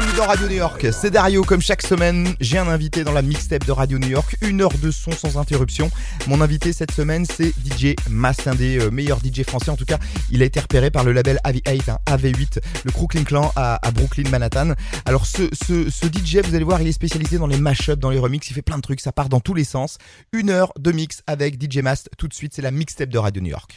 Bienvenue dans Radio New York, c'est Dario comme chaque semaine. J'ai un invité dans la mixtape de Radio New York, une heure de son sans interruption. Mon invité cette semaine c'est DJ Mas, un des euh, meilleurs DJ français. En tout cas, il a été repéré par le label AV8, AV8, le Crooklyn Clan à, Brooklyn, Manhattan. Alors ce, DJ, vous allez voir, il est spécialisé dans les mashups, dans les remixes, il fait plein de trucs, ça part dans tous les sens. Une heure de mix avec DJ Mas. Tout de suite, c'est la mixtape de Radio New York.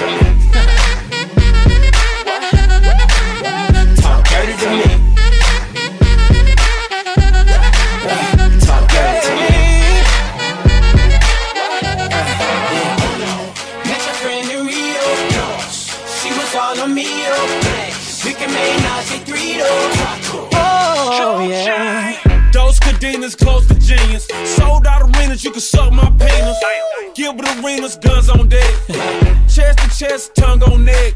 Talk dirty to me. talk dirty to me. She was all on me. We can make Nazi three Oh, yeah. Those close to. Sold out arenas, you can suck my penis. Gilbert Arenas, guns on deck. Chest to tongue on neck.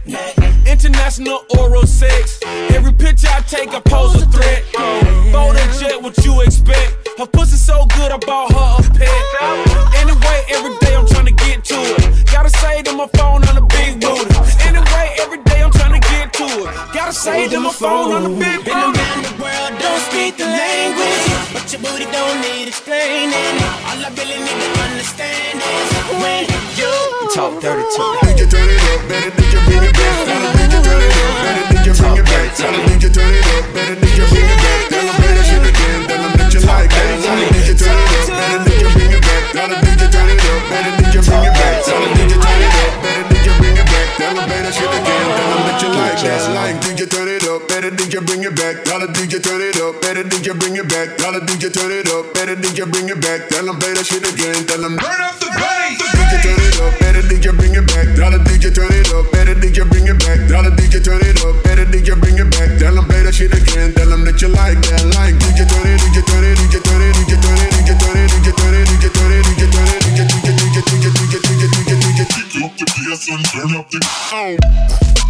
International oral sex. Every picture I take, I pose a threat. Jet, what you expect? Her pussy so good, I bought her a pet. Anyway, every day I'm trying to get to it. Gotta say to my phone on the big booty. Anyway, every day I'm trying to get to it. Gotta say to my phone on the big booty. the world, don't speak the language. But your booty don't need explaining. All I really need to understand is when you talk dirty to me. DJ turn it up, better DJ bring it back. Tell 'em DJ turn it up, better DJ bring it back. Tell 'em DJ turn it up, better DJ bring it back. Tell 'em play that shit again, tell 'em that you like that. Tell 'em DJ turn it up, better DJ bring it back. Tell 'em DJ turn it up, better DJ bring it back. Tell 'em DJ turn it up, better DJ bring it back. Tell 'em play that shit again, tell 'em that you like that. Like DJ turn it up, better DJ bring it back. Tell 'em DJ turn it up, better DJ bring it back. Tell 'em DJ turn it up, better DJ bring it back. Tell 'em play that shit again, tell 'em Turn up the bass. DJ turn it up, better DJ bring it back. Tell the DJ turn it up, better DJ bring it back. Tell the DJ turn it up, better DJ bring it back. Tell them play that shit again. Tell them that you like that. Like DJ turn it, DJ turn it, yes, and turn up the. Oh.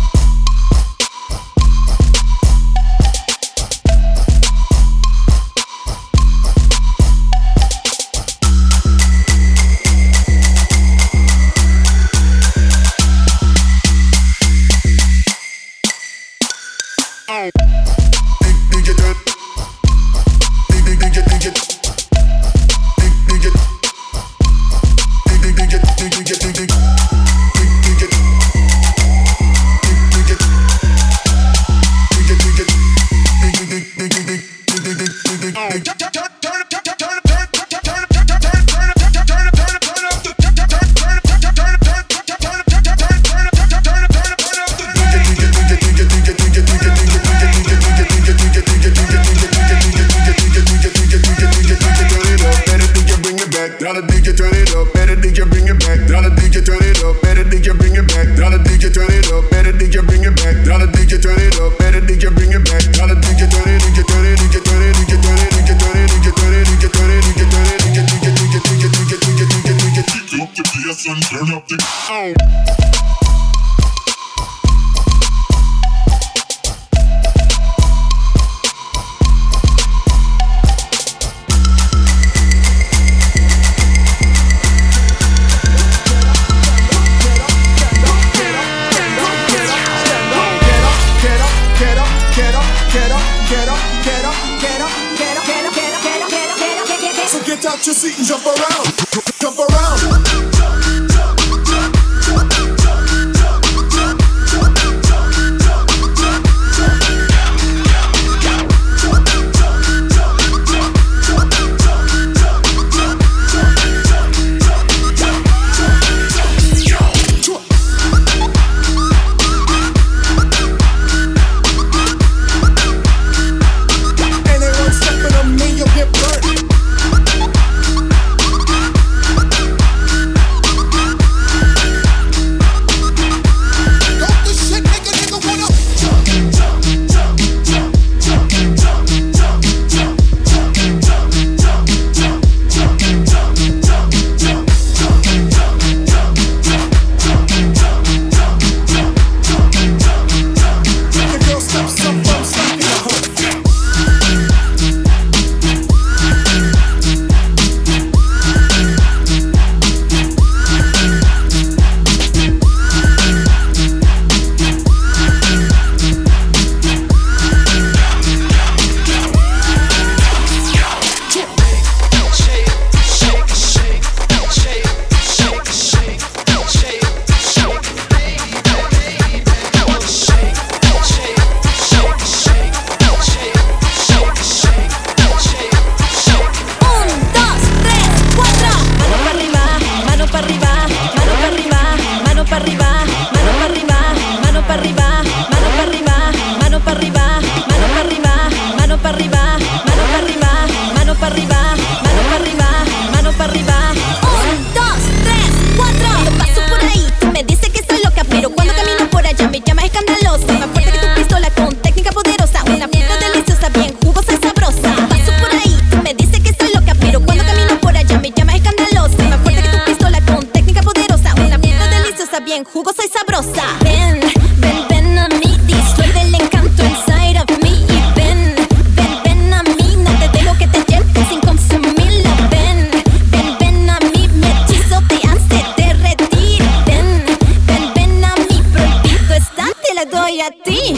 bien jugosa y sabrosa. Ven, ven, ven a mí, disuelve el encanto inside of me. Y ven, ven, ven a mí, no te dejo que te lleves sin consumirla. Ven, ven, ven a mí, me hechizo te hace derretir. Ven, ven, ven a mí, prohibido está, te la doy a ti.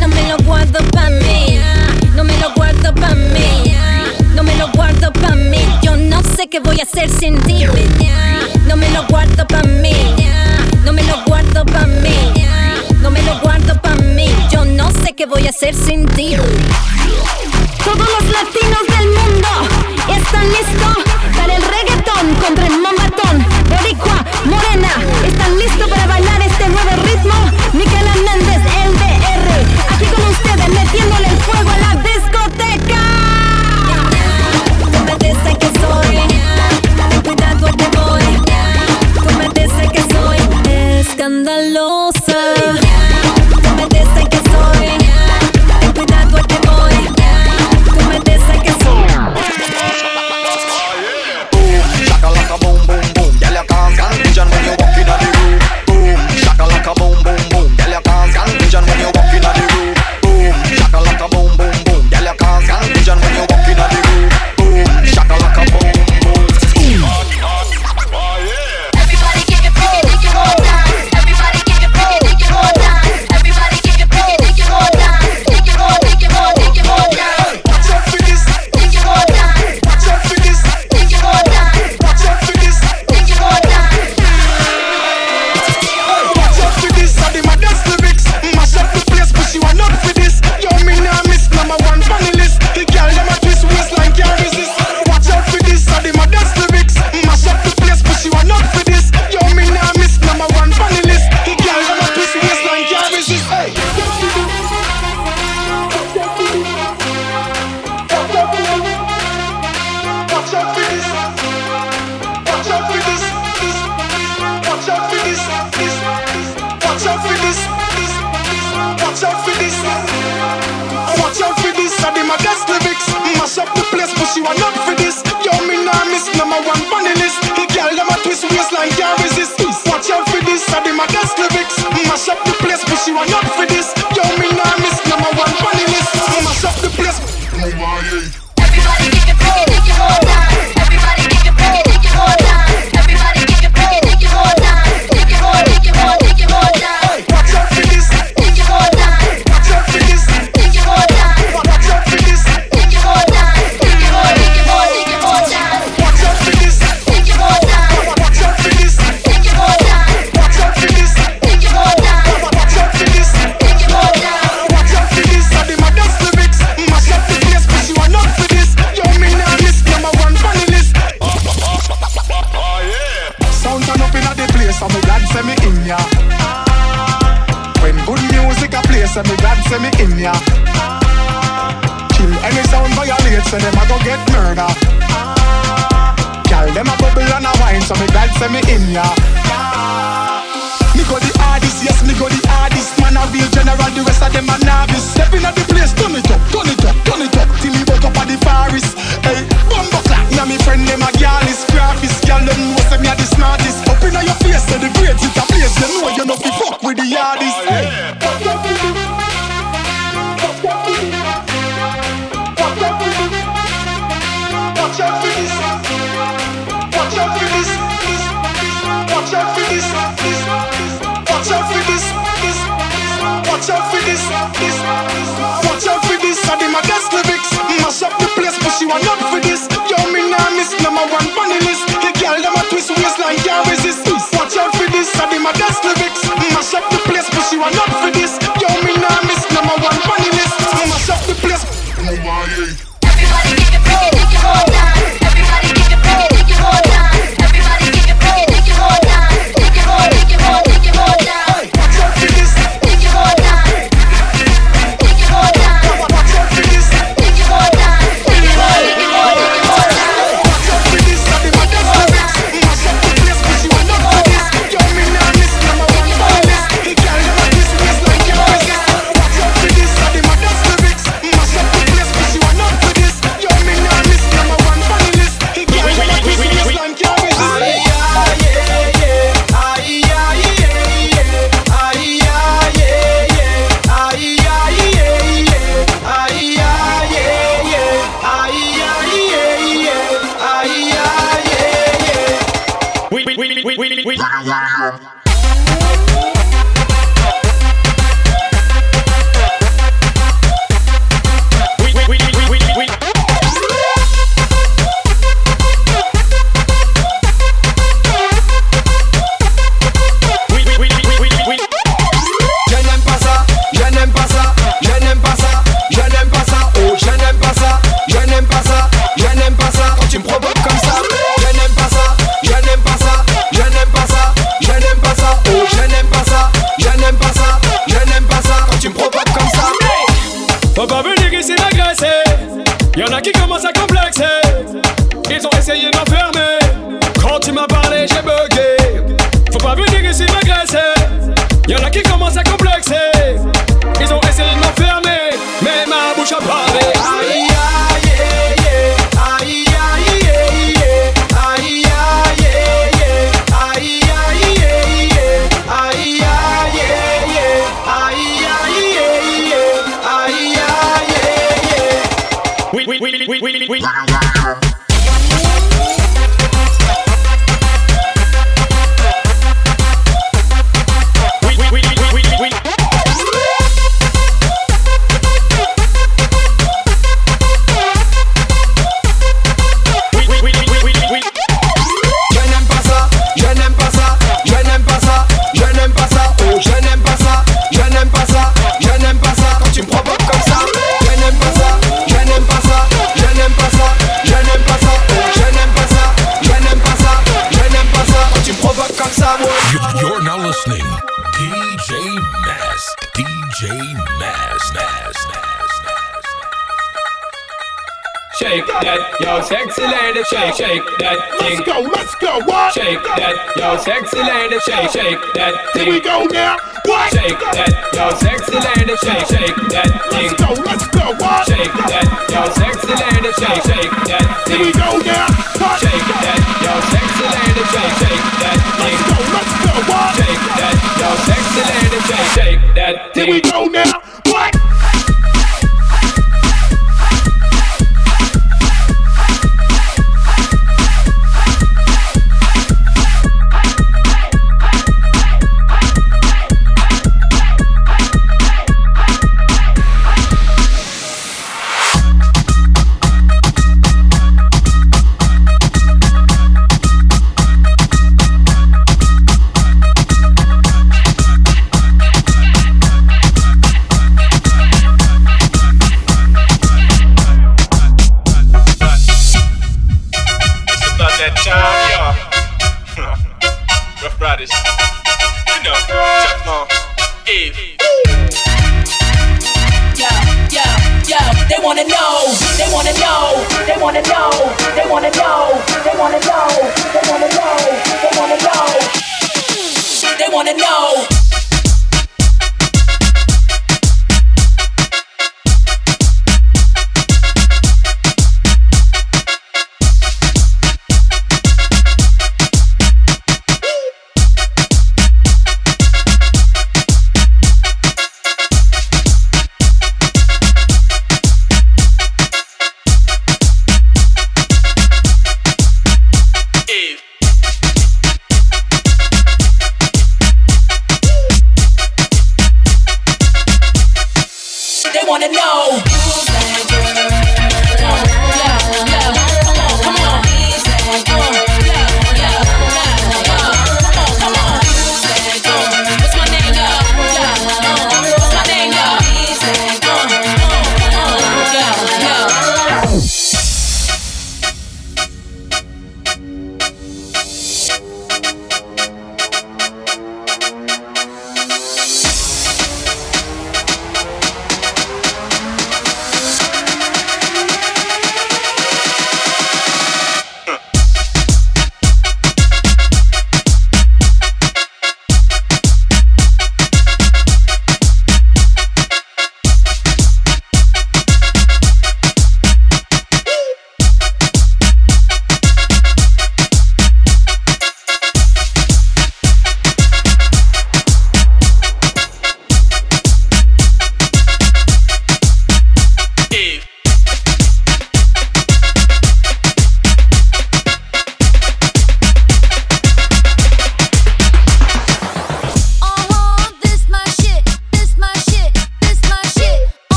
no me lo guardo pa' mí, no me lo guardo pa' mí, no me lo guardo pa' mí. Yo no sé qué voy a hacer sin ti. voy a hacer sin ti? Todos los latinos del mundo están listos para el reggaetón contra el mambatón. Boricua, morena, están listos para bailar know say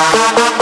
Bye.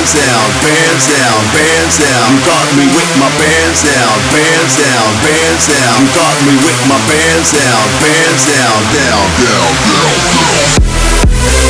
bands down, bands down, bands down. You got me with my bands down, bands down, bands down. You got me with my bands down, bands down, down, down, down, down.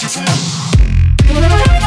Fuck you.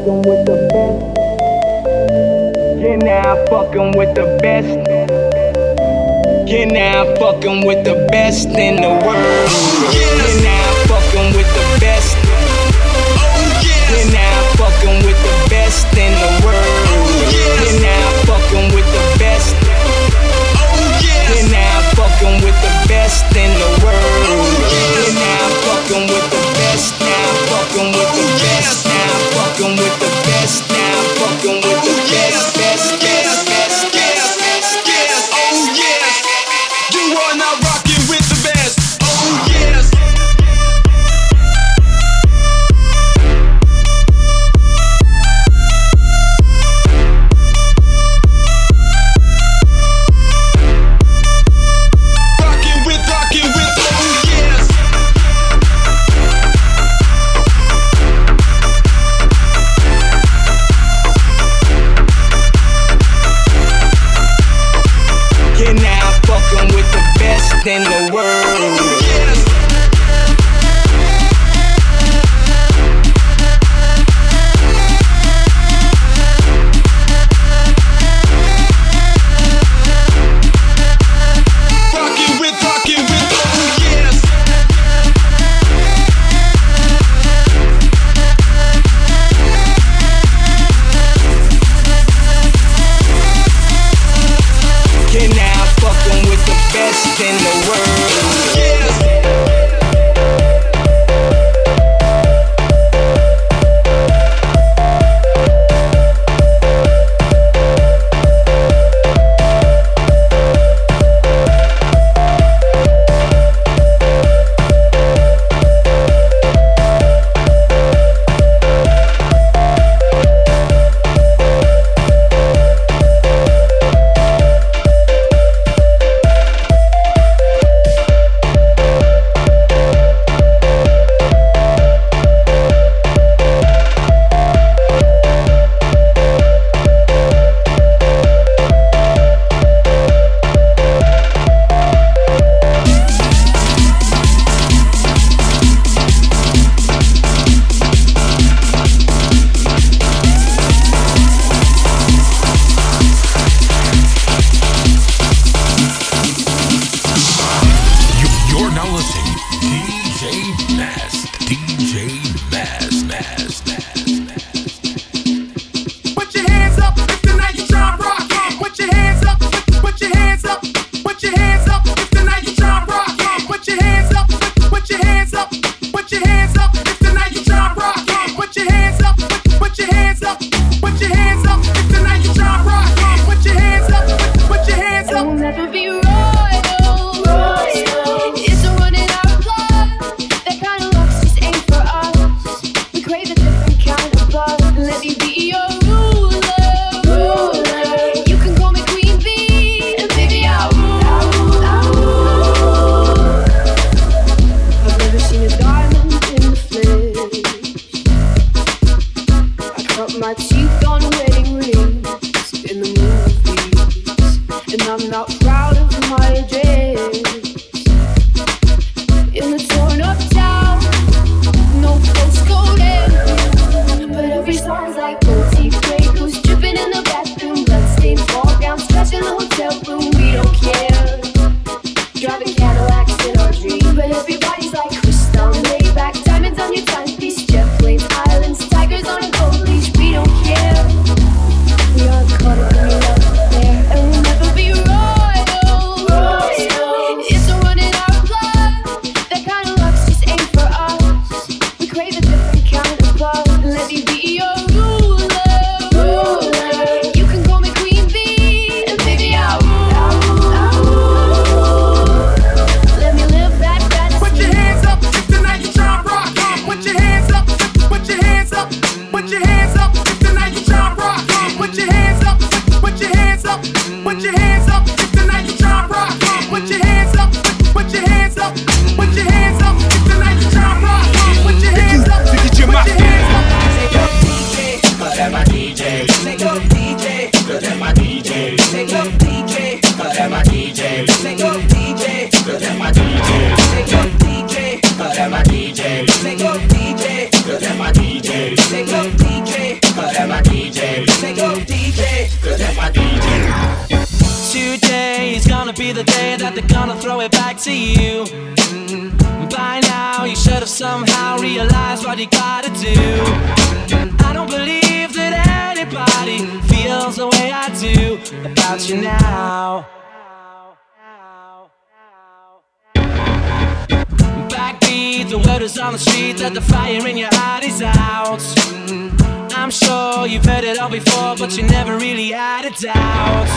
fucking with the best. You're now fucking with the best. You're now fucking with the best in the world. You're now fucking with the best. You're now fucking with the best in the world. You're now fucking with the best. You're now fucking with the best in the world. You're now fucking with the best. Now fucking with the best. With the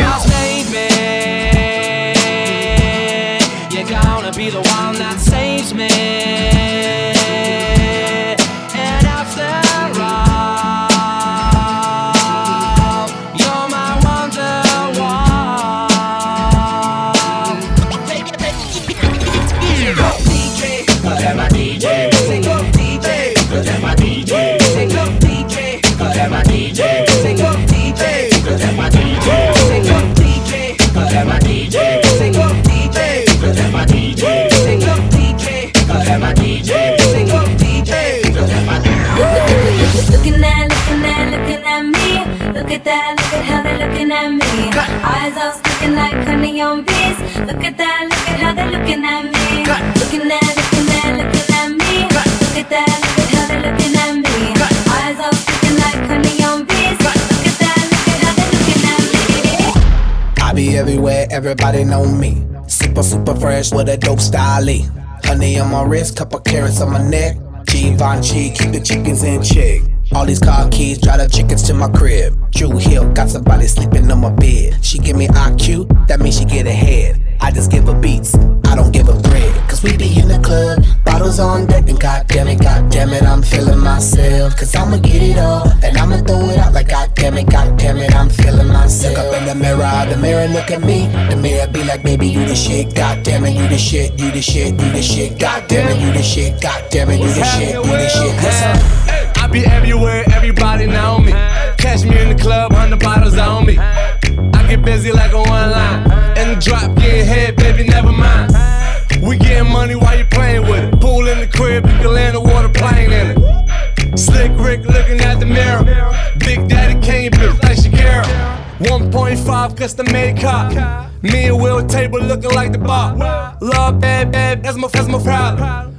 Because Eyes all sticking like honey on bees. Look at that, look at how they're looking at me. Looking at, looking at, looking at me. Look at that, look at how they're looking at me. Eyes all sticking like honey on bees. Look at that, look at how they're looking at me. I be everywhere, everybody know me. Super, super fresh with a dope style. Honey on my wrist, couple carats on my neck. Givenchy, keep the chickens in check. All these car keys, drive the chickens to my crib. Drew Hill, got somebody sleeping on my bed. She give me IQ, that means she get ahead. I just give her beats, I don't give her bread. Cause we be in the club, bottles on deck, and goddamn it, goddamn it, I'm feeling myself. Cause I'ma get it all, and I'ma throw it out like goddamn it, goddamn it, I'm feeling myself. Look up in the mirror, the mirror look at me. The mirror be like, baby, you the shit, goddamn it, you the shit, you the shit, you the shit, goddamn it, you the shit, goddamn it, you the shit, you the shit. Listen. I be everywhere, everybody know me. Catch me in the club, hundred bottles on me. I get busy like a one line. In the drop, getting head, baby, never mind. We getting money while you playing with it. Pool in the crib, you can land a water plane in it. Slick Rick looking at the mirror. Big Daddy Kane, bitch like Shakira. 1.5 custom made car. Me and Will table looking like the bar. Love bad, bad, that's my, that's my problem.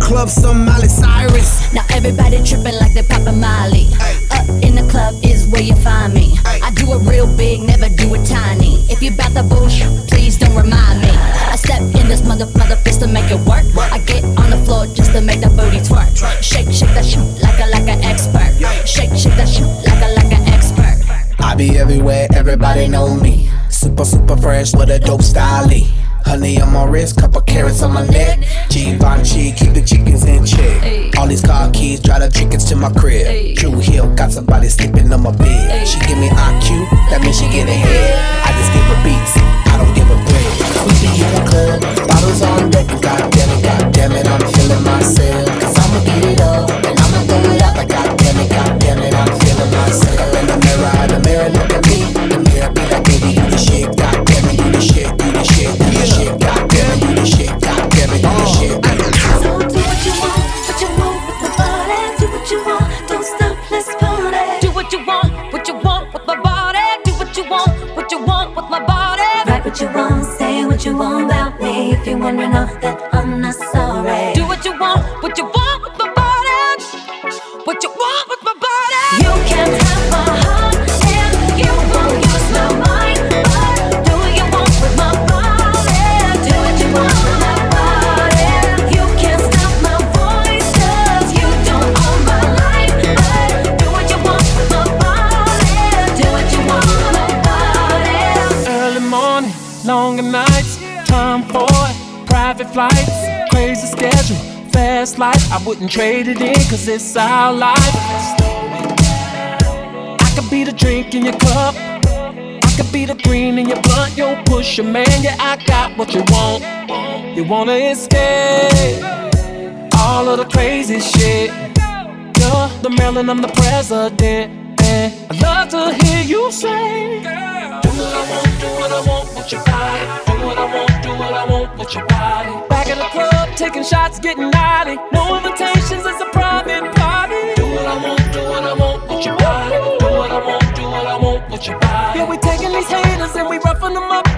club some Miley Cyrus. Now everybody tripping like they poppin' Molly. Up in the club is where you find me. I do it real big, never do it tiny. If you bout the bullshit, please don't remind me. I step in this mother mother fist to make it work. I get on the floor just to make that booty twerk. Shake, shake that shit like a like an expert. Shake, shake that shit like a like an expert. I be everywhere, everybody know me. Super, super fresh with a dope style. Honey on my wrist, couple carats on my neck. Givenchy, keep the chickens in check. All these car keys, drive the chickens to my crib. Drew Hill, got somebody sleeping on my bed. She give me IQ, wouldn't trade it in, cause it's our life. I could be the drink in your cup. I could be the green in your blunt. Yo, push your man, yeah, I got what you want. You wanna escape all of the crazy shit. You're the Marilyn, I'm the president. And I'd love to hear you say, Do what I want, do what I want with your body. Do what I want, do what I want with your body. Taking shots, getting naughty. No invitations, it's a private party. Do what I want, do what I want with your body. Do what I want, do what I want with your body. Yeah, we taking these haters and we roughing them up.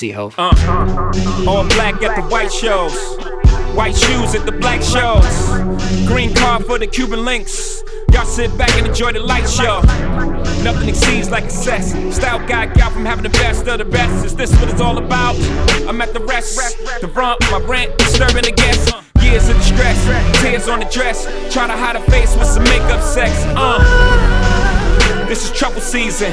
Seat, Hove. Uh, all black at the white shows. White shoes at the black shows. Green car for the Cuban links. Y'all sit back and enjoy the light show. Nothing exceeds like excess. Style guy got from having the best of the best. Is this what it's all about? I'm at the rest. The rump, my rent, disturbing the guests. Years of distress, tears on the dress. Try to hide a face with some makeup sex. Uh. This is trouble season.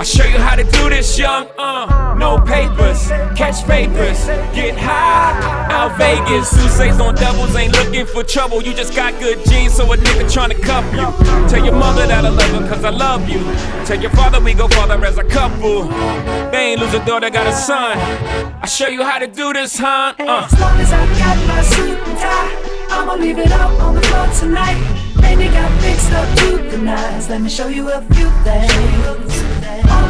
I show you how to do this, young. Uh, no papers, catch papers, get high. Out Vegas, Sousa's on doubles, ain't looking for trouble. You just got good genes, so a nigga tryna cuff you. Tell your mother that I love her, cause I love you. Tell your father we go farther as a couple. They ain't lose a daughter, got a son. I show you how to do this, huh? Uh. As long as I got my suit and tie, I'ma leave it out on the floor tonight. And you got fixed up to the nines. Let me show you a few things